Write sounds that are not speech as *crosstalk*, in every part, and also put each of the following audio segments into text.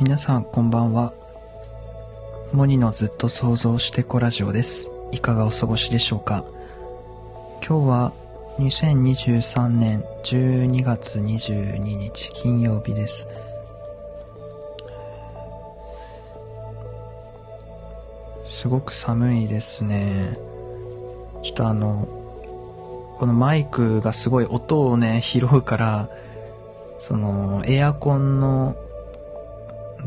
皆さんこんばんは。モニのずっと想像してこラジオです。いかがお過ごしでしょうか今日は2023年12月22日金曜日です。すごく寒いですね。ちょっとあの、このマイクがすごい音をね、拾うから、その、エアコンの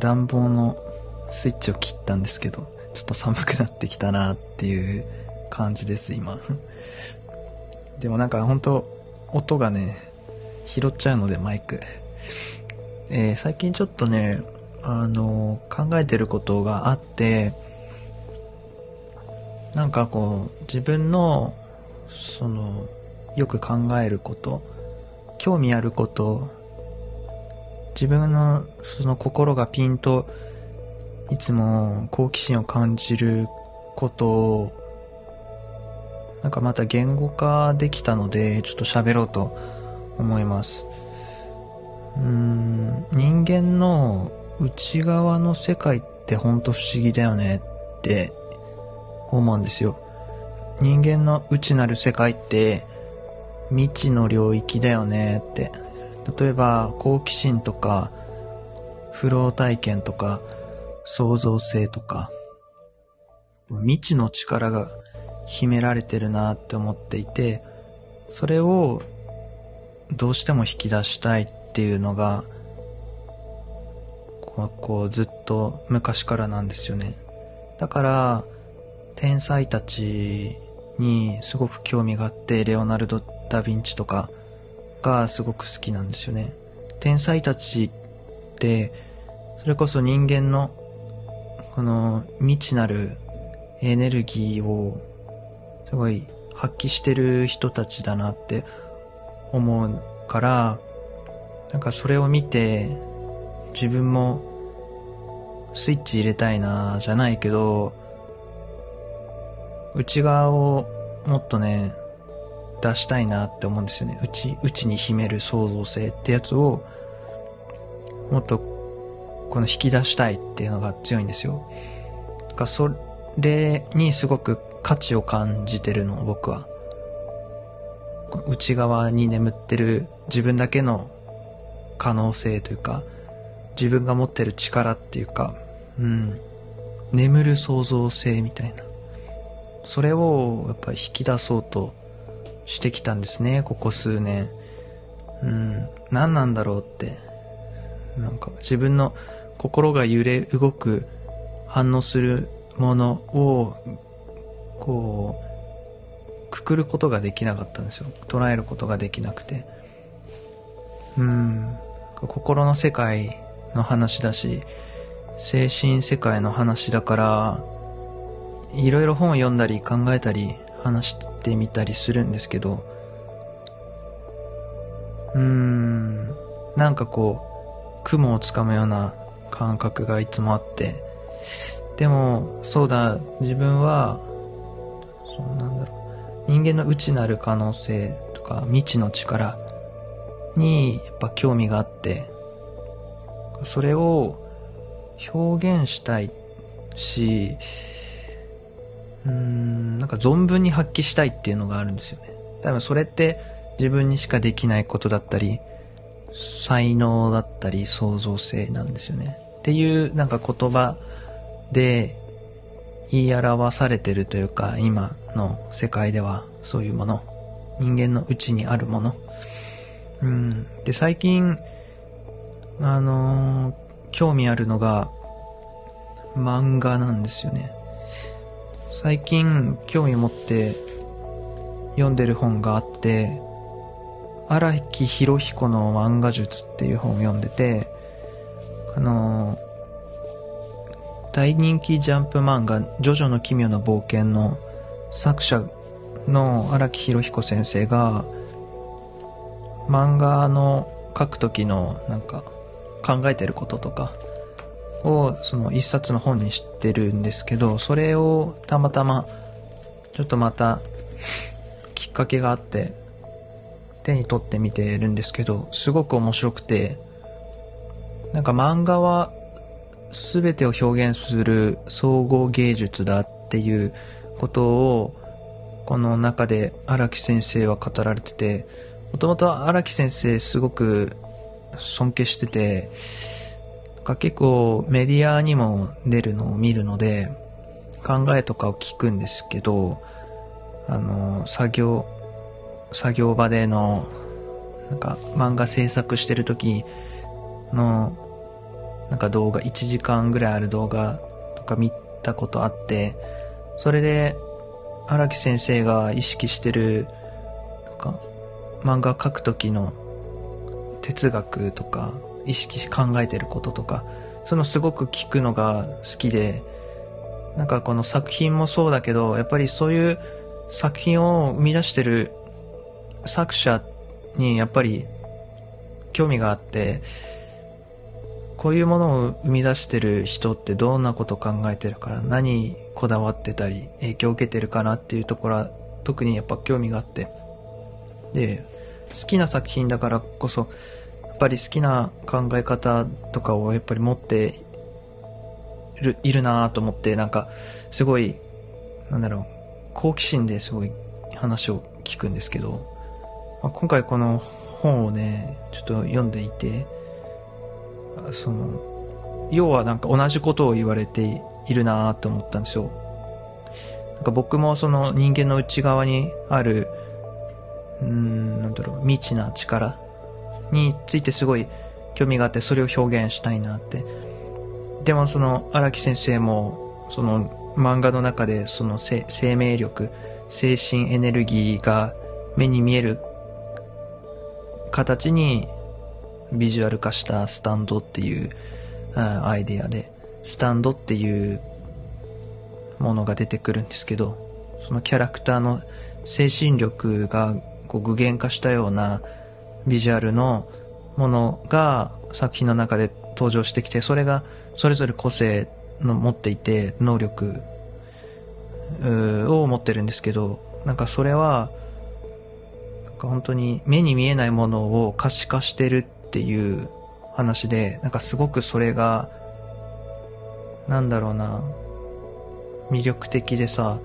暖房のスイッチを切ったんですけど、ちょっと寒くなってきたなっていう感じです、今。*laughs* でもなんか本当音がね、拾っちゃうので、マイク。えー最近ちょっとね、あの、考えてることがあって、なんかこう、自分の、その、よく考えること、興味あること、自分のその心がピンといつも好奇心を感じることをなんかまた言語化できたのでちょっと喋ろうと思います。うーん人間の内側の世界ってほんと不思議だよねって思うんですよ。人間の内なる世界って未知の領域だよねって例えば好奇心とかフロー体験とか創造性とか未知の力が秘められてるなって思っていてそれをどうしても引き出したいっていうのがこうこうずっと昔からなんですよね。だから天才たちにすごく興味があってレオナルド・ダ・ヴィンチとかがすごく好きなんですよね。天才たちって、それこそ人間の、この未知なるエネルギーを、すごい発揮してる人たちだなって思うから、なんかそれを見て、自分もスイッチ入れたいなじゃないけど、内側をもっとね、出したいなって思うんですよね。うち、うちに秘める創造性ってやつを、もっと、この引き出したいっていうのが強いんですよ。だからそれにすごく価値を感じてるの、僕は。内側に眠ってる自分だけの可能性というか、自分が持ってる力っていうか、うん。眠る創造性みたいな。それをやっぱり引き出そうとしてきたんですね、ここ数年。うん、何なんだろうって。なんか自分の心が揺れ動く、反応するものを、こう、くくることができなかったんですよ。捉えることができなくて。うん、心の世界の話だし、精神世界の話だから、いろいろ本を読んだり考えたり話してみたりするんですけど、うーん、なんかこう、雲をつかむような感覚がいつもあって、でも、そうだ、自分は、そうなんだろう、人間の内なる可能性とか未知の力にやっぱ興味があって、それを表現したいし、うーん、なんか存分に発揮したいっていうのがあるんですよね。多分それって自分にしかできないことだったり、才能だったり創造性なんですよね。っていうなんか言葉で言い表されてるというか、今の世界ではそういうもの、人間の内にあるもの。うん。で、最近、あのー興味あるのが漫画なんですよね。最近興味持って読んでる本があって、荒木博彦の漫画術っていう本を読んでて、あの大人気ジャンプ漫画、ジョジョの奇妙な冒険の作者の荒木博彦先生が、漫画の書く時のなんか考えてることとかをその一冊の本に知ってるんですけど、それをたまたまちょっとまたきっかけがあって手に取ってみてるんですけど、すごく面白くて、なんか漫画は全てを表現する総合芸術だっていうことを、この中で荒木先生は語られてて、もともと荒木先生すごく尊敬してて、結構メディアにも出るのを見るので、考えとかを聞くんですけど、あの、作業、作業場での、なんか漫画制作してる時の、なんか動画、1時間ぐらいある動画とか見たことあって、それで、荒木先生が意識してる、なんか、漫画描く時の哲学とか、意識し考えてることとか、そのすごく聞くのが好きで、なんかこの作品もそうだけど、やっぱりそういう作品を生み出してる作者にやっぱり興味があって、こういうものを生み出してる人ってどんなこと考えてるから、何こだわってたり、影響を受けてるかなっていうところは特にやっぱ興味があって。で、好きな作品だからこそ、ぱり好きな考え方とかをやっぱり持っている、いるなと思って、なんか、すごい、なんだろう、好奇心ですごい話を聞くんですけど、まあ、今回この本をね、ちょっと読んでいて、その、要はなんか同じことを言われているなと思ったんですよ。なんか僕もその人間の内側にある、うーん、なんだろう、未知な力についてすごい興味があって、それを表現したいなって。でもその荒木先生も、その漫画の中でその生命力、精神エネルギーが目に見える形にビジュアル化したスタンドっていうアイデアで、スタンドっていうものが出てくるんですけど、そのキャラクターの精神力がこう具現化したようなビジュアルのものが作品の中で登場してきて、それがそれぞれ個性の持っていて、能力を持ってるんですけど、なんかそれは、なんか本当に目に見えないものを可視化してるっていう話で、なんかすごくそれが、なんだろうな、魅力的でさ、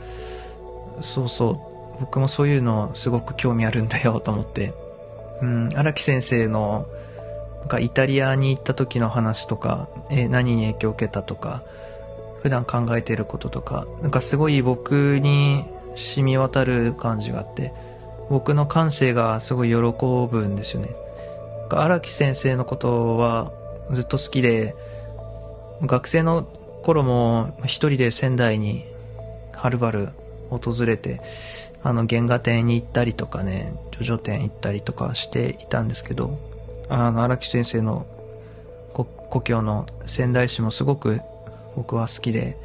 そうそう、僕もそういうのすごく興味あるんだよと思って。うん、荒木先生の、なんかイタリアに行った時の話とか、え、何に影響を受けたとか、普段考えてることとか、なんかすごい僕に染み渡る感じがあって、僕の感性がすごい喜ぶんですよね。荒木先生のことはずっと好きで、学生の頃も一人で仙台にはるばる訪れて、あの原画展に行ったりとかね、ジョジョ展行ったりとかしていたんですけど、あの荒木先生の故郷の仙台市もすごく僕は好きで、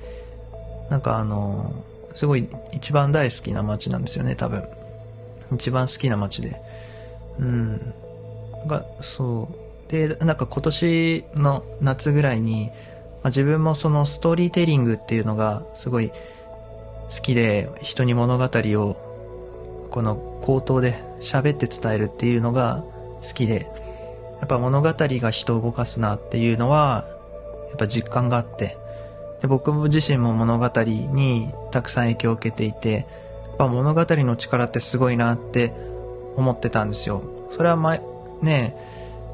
なんかあの、すごい一番大好きな街なんですよね、多分。一番好きな街で。うん。が、そう。で、なんか今年の夏ぐらいに、まあ、自分もそのストーリーテリングっていうのがすごい好きで、人に物語をこの口頭で喋って伝えるっていうのが好きで、やっぱ物語が人を動かすなっていうのは、やっぱ実感があって、で僕自身も物語にたくさん影響を受けていて、やっぱ物語の力ってすごいなって思ってたんですよ。それは前、ね、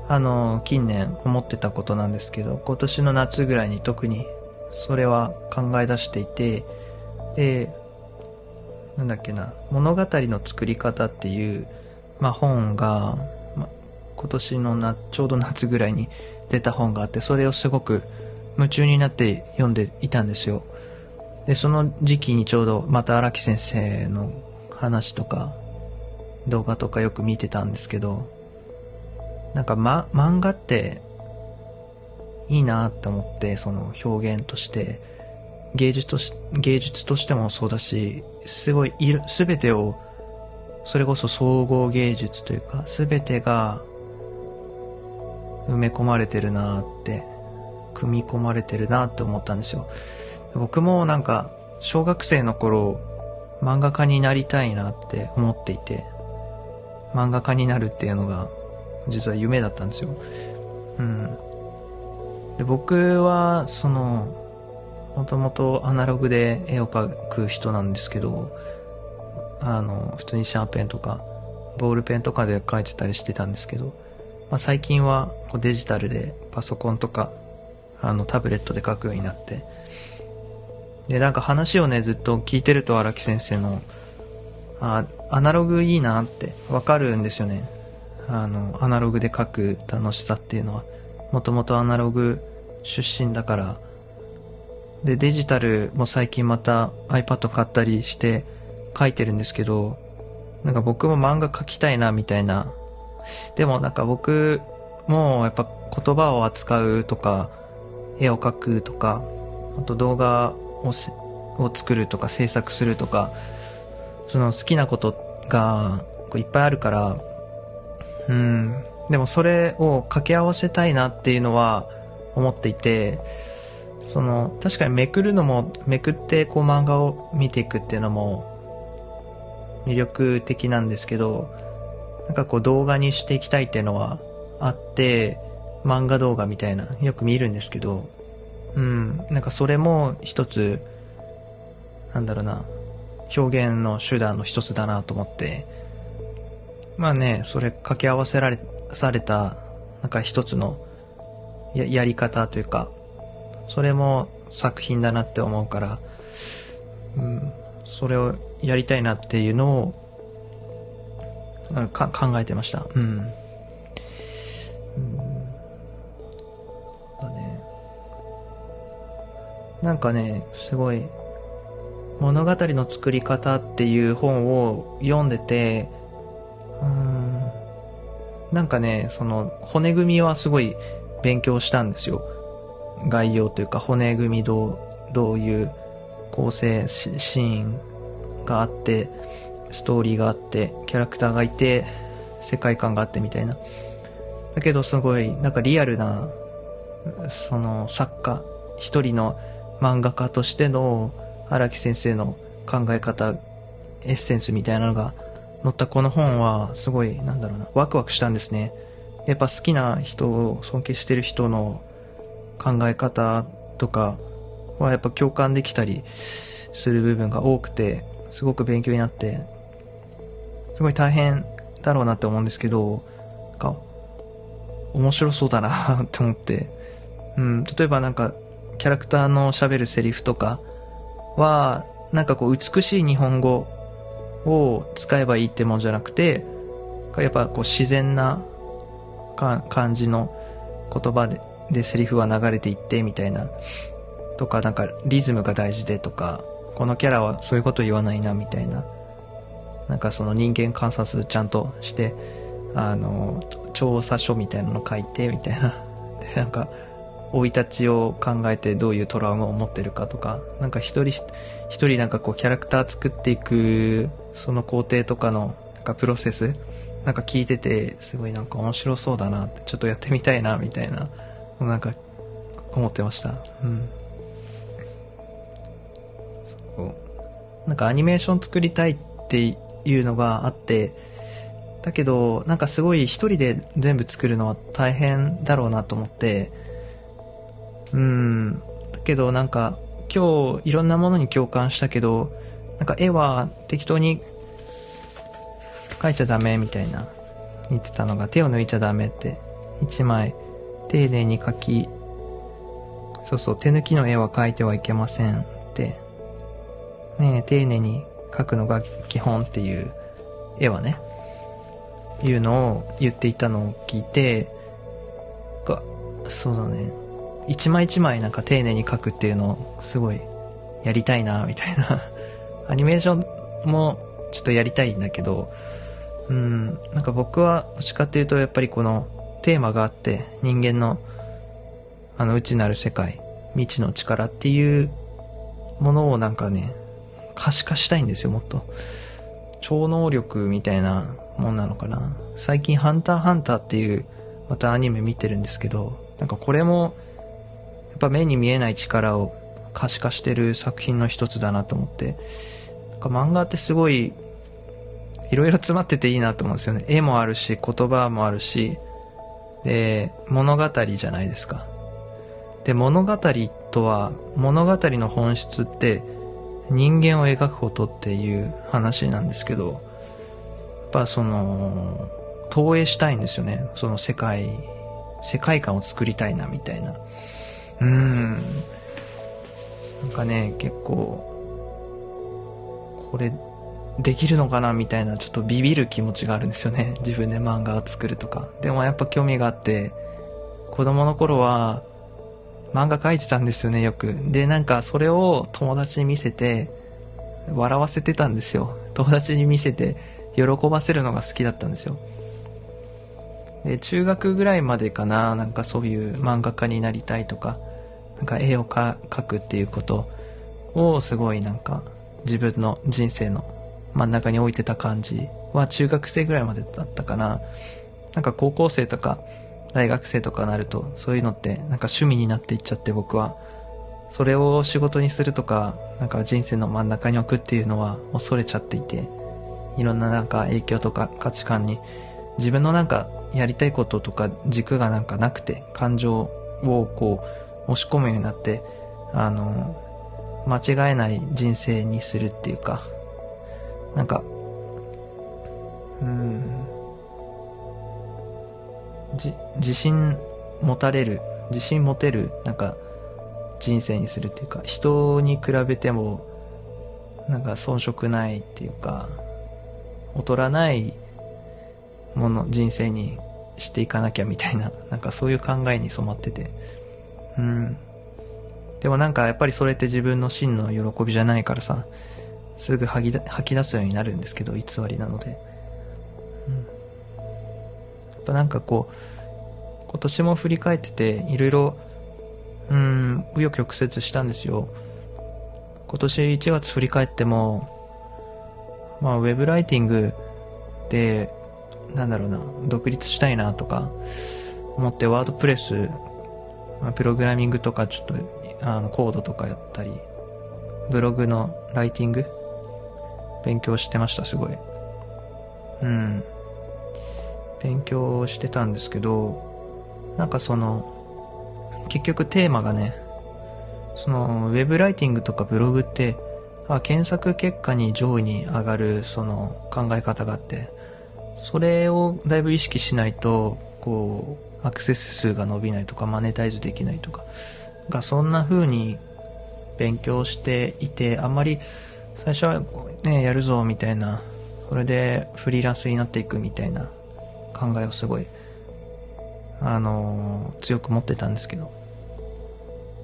あの、近年思ってたことなんですけど、今年の夏ぐらいに特にそれは考え出していて、で、なんだっけな、物語の作り方っていう、まあ、本が、ま今年のな、ちょうど夏ぐらいに出た本があって、それをすごく夢中になって読んでいたんですよ。で、その時期にちょうどまた荒木先生の話とか、動画とかよく見てたんですけど、なんかま、漫画っていいなって思って、その表現として、芸術とし、芸術としてもそうだし、すごい、すべてを、それこそ総合芸術というか、すべてが埋め込まれてるなって、組み込まれてるなって思ったんですよ。僕もなんか、小学生の頃、漫画家になりたいなって思っていて、漫画家になるっていうのが、実は夢だったんですよ。うん。で僕は、その、もともとアナログで絵を描く人なんですけど、あの、普通にシャーペンとか、ボールペンとかで描いてたりしてたんですけど、まあ、最近はこうデジタルでパソコンとか、あの、タブレットで描くようになって、で、なんか話をね、ずっと聞いてると荒木先生の、あ、アナログいいなってわかるんですよね。あの、アナログで書く楽しさっていうのは。もともとアナログ出身だから。で、デジタルも最近また iPad 買ったりして書いてるんですけど、なんか僕も漫画描きたいなみたいな。でもなんか僕もやっぱ言葉を扱うとか、絵を描くとか、あと動画をを作るとか制作するとか、その好きなことがいっぱいあるから、うん。でもそれを掛け合わせたいなっていうのは思っていて、その、確かにめくるのも、めくってこう漫画を見ていくっていうのも魅力的なんですけど、なんかこう動画にしていきたいっていうのはあって、漫画動画みたいな、よく見るんですけど、うん、なんかそれも一つ、なんだろうな、表現の手段の一つだなと思って、まあね、それ掛け合わせられ、された、なんか一つのややり方というか、それも作品だなって思うから、うん、それをやりたいなっていうのを、か考えてました。うん。うん、だね。なんかね、すごい、物語の作り方っていう本を読んでて、うん。なんかね、その、骨組みはすごい勉強したんですよ。概要というか、骨組みどう、どういう構成シーンがあって、ストーリーがあって、キャラクターがいて、世界観があってみたいな。だけどすごい、なんかリアルな、その作家、一人の漫画家としての荒木先生の考え方、エッセンスみたいなのが載ったこの本は、すごい、なんだろうな、ワクワクしたんですね。やっぱ好きな人を尊敬してる人の考え方とかはやっぱ共感できたりする部分が多くて、すごく勉強になって、すごい大変だろうなって思うんですけど、か、面白そうだな *laughs* って思って、うん、例えばなんか、キャラクターの喋るセリフとかは、なんかこう美しい日本語を使えばいいってもんじゃなくて、やっぱこう自然な感じの言葉ででセリフは流れていってみたいな、とかなんかリズムが大事でとか、このキャラはそういうこと言わないなみたいな、なんかその人間観察ちゃんとして、あの、調査書みたいなの書いてみたいな。*laughs* で、なんか、生い立ちを考えてどういうトラウマを持ってるかとか、なんか一人一人なんかこうキャラクター作っていく、その工程とかの、なんかプロセス、なんか聞いてて、すごいなんか面白そうだなって、ちょっとやってみたいな、みたいな、なんか、思ってました。うん。そう。なんかアニメーション作りたいっていうのがあって、だけど、なんかすごい一人で全部作るのは大変だろうなと思って、うん。だけどなんか、今日いろんなものに共感したけど、なんか絵は適当に描いちゃダメみたいな言ってたのが手を抜いちゃダメって一枚丁寧に描きそうそう手抜きの絵は描いてはいけませんってね丁寧に描くのが基本っていう絵はねいうのを言っていたのを聞いてがそうだね一枚一枚なんか丁寧に描くっていうのをすごいやりたいな、みたいな。*laughs* アニメーションもちょっとやりたいんだけど、うん、なんか僕はどっちかっていうとやっぱりこのテーマがあって人間のあの内なる世界、未知の力っていうものをなんかね、可視化したいんですよ、もっと。超能力みたいなもんなのかな。最近ハンターハンターっていうまたアニメ見てるんですけど、なんかこれもやっぱ目に見えない力を可視化してる作品の一つだなと思って、なんか漫画ってすごい、いろいろ詰まってていいなと思うんですよね。絵もあるし、言葉もあるし、で、物語じゃないですか。で、物語とは、物語の本質って人間を描くことっていう話なんですけど、やっぱその、投影したいんですよね。その世界、世界観を作りたいな、みたいな。うーん。なんかね、結構、これ、できるのかなみたいな、ちょっとビビる気持ちがあるんですよね。*laughs* 自分で漫画を作るとか。でもやっぱ興味があって、子供の頃は、漫画描いてたんですよね、よく。で、なんかそれを友達に見せて、笑わせてたんですよ。友達に見せて、喜ばせるのが好きだったんですよ。で、中学ぐらいまでかな、なんかそういう漫画家になりたいとか、なんか絵を描くっていうことをすごいなんか自分の人生の真ん中に置いてた感じは中学生ぐらいまでだったかな。なんか高校生とか大学生とかなるとそういうのってなんか趣味になっていっちゃって僕は。それを仕事にするとか、なんか人生の真ん中に置くっていうのは恐れちゃっていて、いろんななんか影響とか価値観に自分のなんかやりたいこととか軸がなんかなくて感情をこう押し込むようになって、あの、間違えない人生にするっていうか、なんか、うん、じ、自信持たれる、自信持てる、なんか、人生にするっていうか、人に比べても、なんか遜色ないっていうか、劣らないもの、人生にしていかなきゃみたいな、なんかそういう考えに染まってて。うん。でもなんかやっぱりそれって自分の真の喜びじゃないからさ、すぐ吐き吐き出すようになるんですけど、偽りなので。うん。やっぱなんかこう、今年も振り返ってて、いろいろ、うん、紆余曲折したんですよ。今年1月振り返っても、まあ、ウェブライティングで、なんだろうな、独立したいなとか、思ってワードプレス、まあ、プログラミングとかちょっと、あの、コードとかやったり、ブログのライティング勉強してました、すごい。うん。勉強してたんですけど、なんかその、結局テーマがね、その、ウェブライティングとかブログって、あ検索結果に上位に上がるその考え方があって、それをだいぶ意識しないと、こう、アクセス数が伸びないとか、マネタイズできないとか、なんかそんな風に勉強していて、あんまり最初はね、やるぞみたいな、それでフリーランスになっていくみたいな考えをすごい、あのー、強く持ってたんですけど、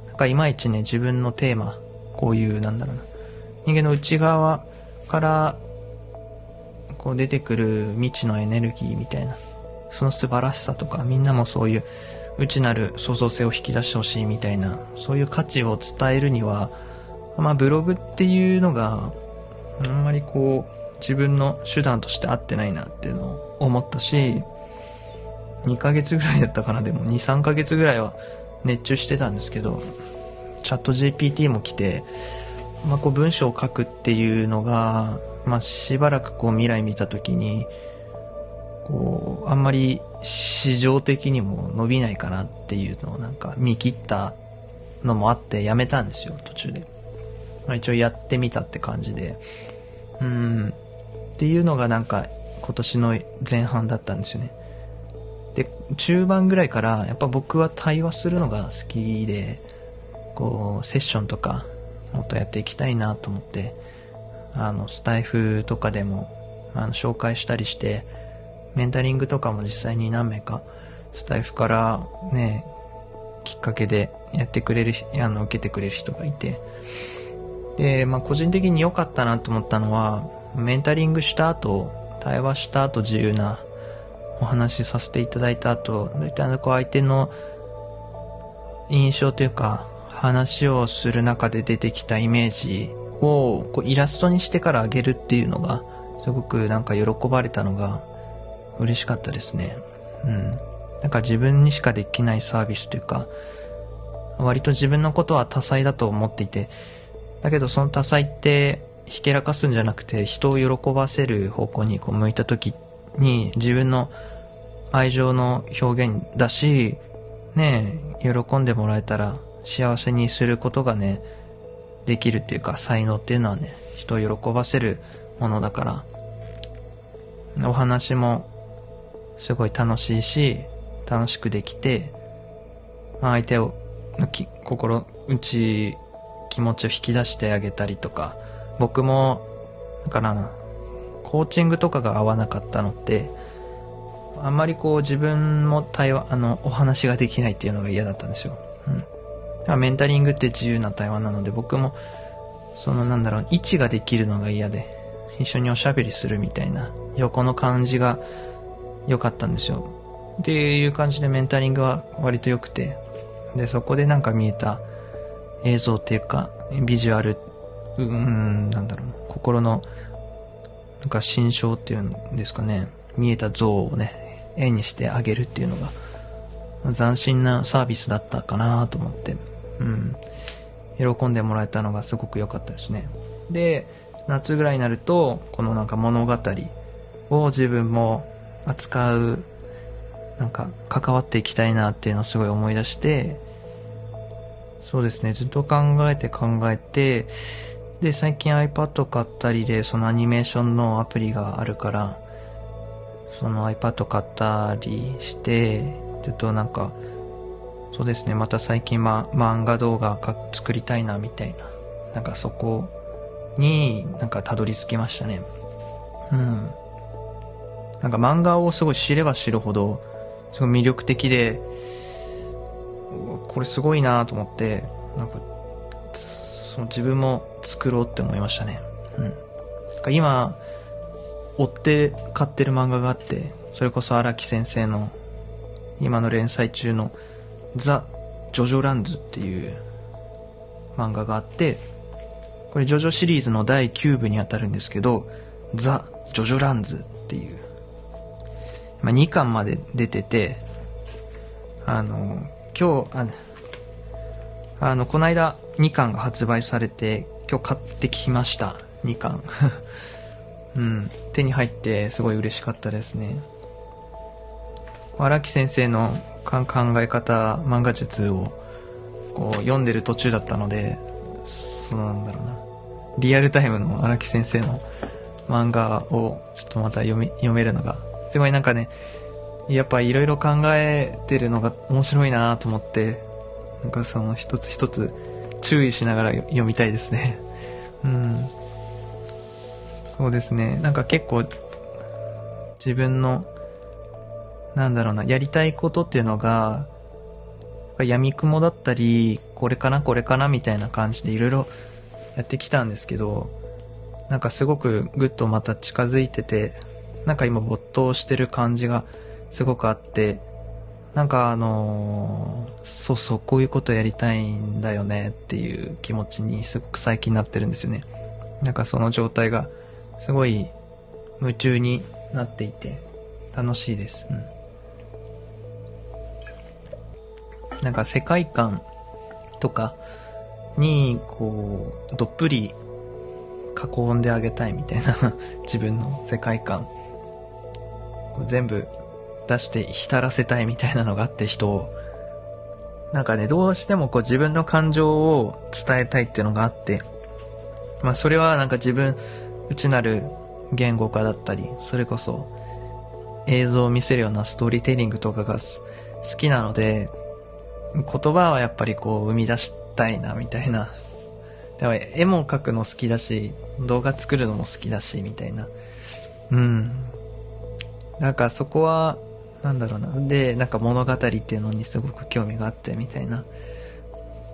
なんかいまいちね、自分のテーマ、こういう、なんだろうな、人間の内側からこう出てくる未知のエネルギーみたいな、その素晴らしさとか、みんなもそういう内なる創造性を引き出してほしいみたいな、そういう価値を伝えるには、まあブログっていうのが、あんまりこう、自分の手段として合ってないなっていうのを思ったし、2ヶ月ぐらいだったかな、でも2、3ヶ月ぐらいは熱中してたんですけど、チャット GPT も来て、まあ、こう文章を書くっていうのが、まあ、しばらくこう未来見たときに、こう、あんまり市場的にも伸びないかなっていうのをなんか見切ったのもあってやめたんですよ、途中で。まあ一応やってみたって感じで。うん。っていうのがなんか今年の前半だったんですよね。で、中盤ぐらいからやっぱ僕は対話するのが好きで、こう、セッションとかもっとやっていきたいなと思って、あの、スタイフとかでも、あの、紹介したりして、メンタリングとかも実際に何名か、スタイフからね、きっかけでやってくれる、あの、受けてくれる人がいて、で、まあ、個人的に良かったなと思ったのは、メンタリングした後、対話した後自由なお話しさせていただいた後、どういったこう相手の印象というか、話をする中で出てきたイメージをこうイラストにしてからあげるっていうのが、すごくなんか喜ばれたのが嬉しかったですね。うん。なんか自分にしかできないサービスというか、割と自分のことは多彩だと思っていて、だけどその多彩ってひけらかすんじゃなくて人を喜ばせる方向にこう向いた時に自分の愛情の表現だし、ねえ、喜んでもらえたら幸せにすることがね、できるっていうか、才能っていうのはね、人を喜ばせるものだから、お話もすごい楽しいし、楽しくできて、相手を、心、内、気持ちを引き出してあげたりとか、僕も、だからな、コーチングとかが合わなかったのって、あんまりこう自分も対話、あの、お話ができないっていうのが嫌だったんですよ。うん。だからメンタリングって自由な対話なので、僕も、そのなんだろう、位置ができるのが嫌で、一緒におしゃべりするみたいな、横の感じが良かったんですよ。っていう感じでメンタリングは割と良くて、で、そこでなんか見えた映像っていうか、ビジュアル、うん、なんだろう、心の、なんか心象っていうんですかね、見えた像をね、絵にしてあげるっていうのが、斬新なサービスだったかなと思って、うん。喜んでもらえたのがすごく良かったですね。で、夏ぐらいになると、このなんか物語を自分も扱う、なんか関わっていきたいなっていうのをすごい思い出して、そうですね、ずっと考えて考えて、で、最近 iPad 買ったりで、そのアニメーションのアプリがあるから、その iPad 買ったりして、ちょっとなんか、そうですね、また最近ま、漫画動画か作りたいな、みたいな。なんかそこになんかたどり着きましたね。うん。なんか漫画をすごい知れば知るほど、すごい魅力的で、これすごいなと思って、なんか、その自分も作ろうって思いましたね。うん。今、追って買ってる漫画があって、それこそ荒木先生の今の連載中のザ・ジョジョランズっていう漫画があって、これジョジョシリーズの第9部にあたるんですけど、ザ・ジョジョランズっていうま、2巻まで出てて、あの、今日、ああの、この間2巻が発売されて、今日買ってきました。2巻。*laughs* うん。手に入ってすごい嬉しかったですね。荒木先生の考え方、漫画術をこう読んでる途中だったので、そうなんだろうな。リアルタイムの荒木先生の漫画をちょっとまた読み、読めるのがすごいなんかね、やっぱいろいろ考えてるのが面白いなと思って、なんかその一つ一つ注意しながら読みたいですね。*laughs* うん。そうですね。なんか結構自分の、なんだろうな、やりたいことっていうのが、闇雲だったり、これかなこれかなみたいな感じでいろいろやってきたんですけど、なんかすごくぐっとまた近づいてて、なんか今没頭してる感じがすごくあって、なんかあのー、そうそう、こういうことやりたいんだよねっていう気持ちにすごく最近なってるんですよね。なんかその状態がすごい夢中になっていて楽しいです。うん。なんか世界観とかにこう、どっぷり囲んであげたいみたいな *laughs* 自分の世界観全部出して浸らせたいみたいなのがあって人を、なんかね、どうしてもこう自分の感情を伝えたいっていうのがあって、まあそれはなんか自分、内なる言語化だったり、それこそ映像を見せるようなストーリーテリングとかが好きなので、言葉はやっぱりこう生み出したいなみたいな。でも絵も描くの好きだし、動画作るのも好きだし、みたいな。うん。なんかそこは、なんだろうな。で、なんか物語っていうのにすごく興味があってみたいな。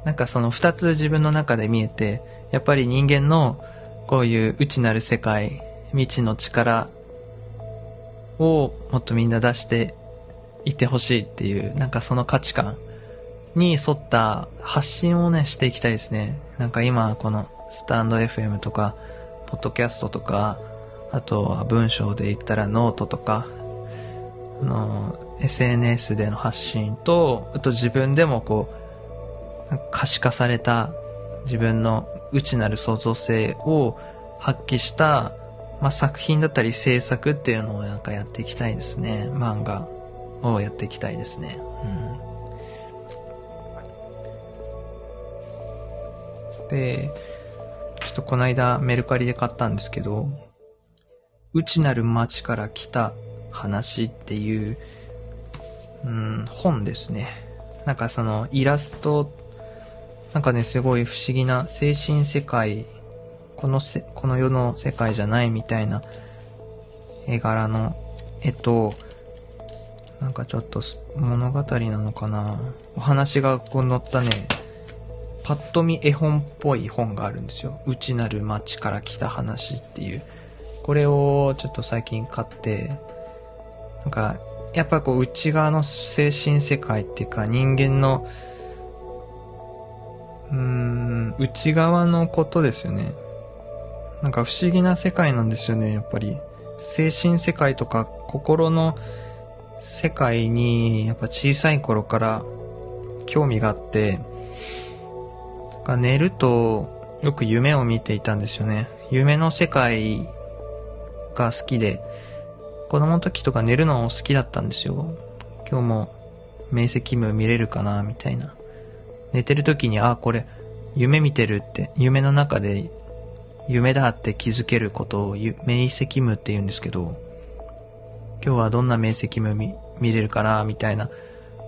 なんかその二つ自分の中で見えて、やっぱり人間のこういう内なる世界、未知の力をもっとみんな出していってほしいっていう、なんかその価値観に沿った発信をね、していきたいですね。なんか今このスタンド FM とか、ポッドキャストとか、あとは文章で言ったらノートとか、の、SNS での発信と、あと自分でもこう、可視化された自分の内なる創造性を発揮した、まあ、作品だったり制作っていうのをなんかやっていきたいですね。漫画をやっていきたいですね。うん。で、ちょっとこの間メルカリで買ったんですけど、内なる町から来た話っていう、うん、本ですね。なんかそのイラスト、なんかね、すごい不思議な精神世界、このせ、この世の世界じゃないみたいな絵柄の絵と、なんかちょっと物語なのかなお話がこう載ったね、パッと見絵本っぽい本があるんですよ。内なる町から来た話っていう。これをちょっと最近買って、なんか、やっぱこう内側の精神世界っていうか人間の、うーん、内側のことですよね。なんか不思議な世界なんですよね、やっぱり。精神世界とか心の世界にやっぱ小さい頃から興味があって、寝るとよく夢を見ていたんですよね。夢の世界が好きで、子供の時とか寝るの好きだったんですよ。今日も明晰夢見れるかなみたいな。寝てる時に、あ、これ夢見てるって、夢の中で夢だって気づけることを明晰夢って言うんですけど、今日はどんな明晰夢見見れるかなみたいな、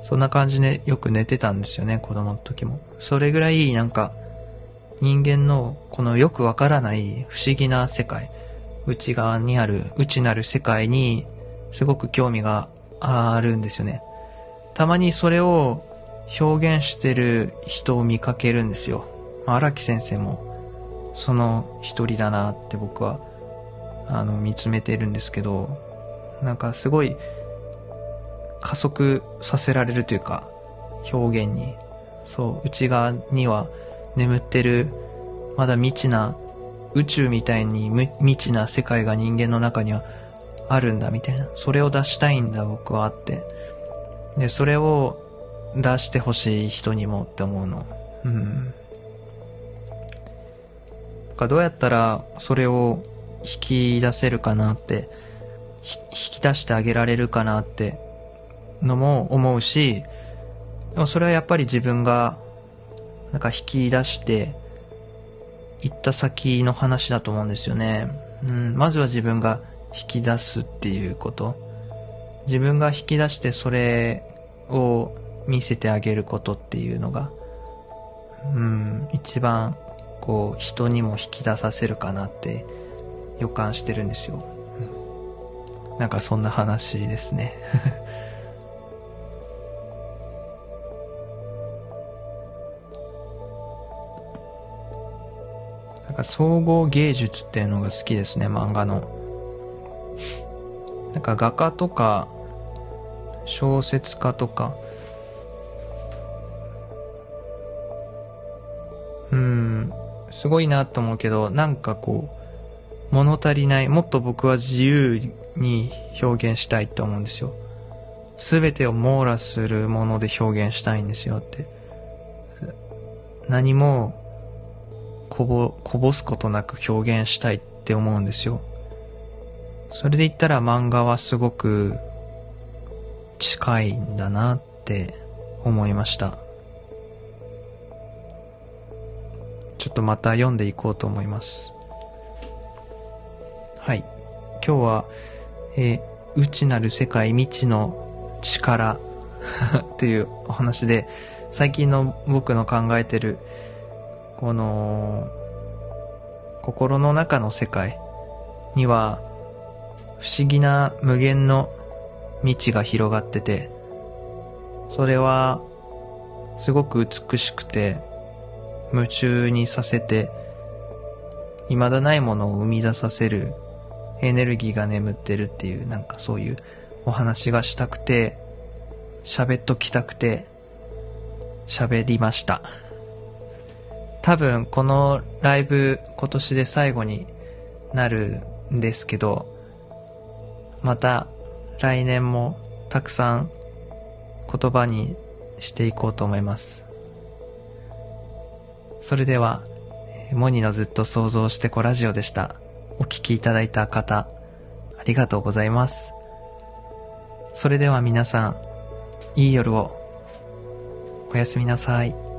そんな感じでよく寝てたんですよね、子供の時も。それぐらいなんか、人間のこのよくわからない不思議な世界、内側にある内なる世界にすごく興味があるんですよね。たまにそれを表現してる人を見かけるんですよ。荒木先生もその一人だなって僕はあの見つめてるんですけど、なんかすごい加速させられるというか表現に、そう、内側には眠ってるまだ未知な宇宙みたいに未知な世界が人間の中にはあるんだみたいな。それを出したいんだ僕はあって。で、それを出してほしい人にもって思うの。うん。かどうやったらそれを引き出せるかなって、引き出してあげられるかなってのも思うし、でもそれはやっぱり自分がなんか引き出して行った先の話だと思うんですよね。うん、まずは自分が引き出すっていうこと。自分が引き出してそれを見せてあげることっていうのが、うん、一番こう人にも引き出させるかなって予感してるんですよ。うん、なんかそんな話ですね。*laughs* 総合芸術っていうのが好きですね、漫画の。なんか画家とか、小説家とか、うん、すごいなと思うけど、なんかこう、物足りない、もっと僕は自由に表現したいと思うんですよ。すべてを網羅するもので表現したいんですよって。何もこぼ、こぼすことなく表現したいって思うんですよ。それで言ったら漫画はすごく近いんだなって思いました。ちょっとまた読んでいこうと思います。はい。今日は、え、内なる世界未知の力 *laughs* というお話で、最近の僕の考えてるこの、心の中の世界には、不思議な無限の未知が広がってて、それは、すごく美しくて、夢中にさせて、未だないものを生み出させるエネルギーが眠ってるっていう、なんかそういうお話がしたくて、喋っときたくて、喋りました。多分このライブ今年で最後になるんですけど、また来年もたくさん言葉にしていこうと思います。それでは、モニのずっと想像してこラジオでした。お聴きいただいた方、ありがとうございます。それでは皆さん、いい夜を。おやすみなさい。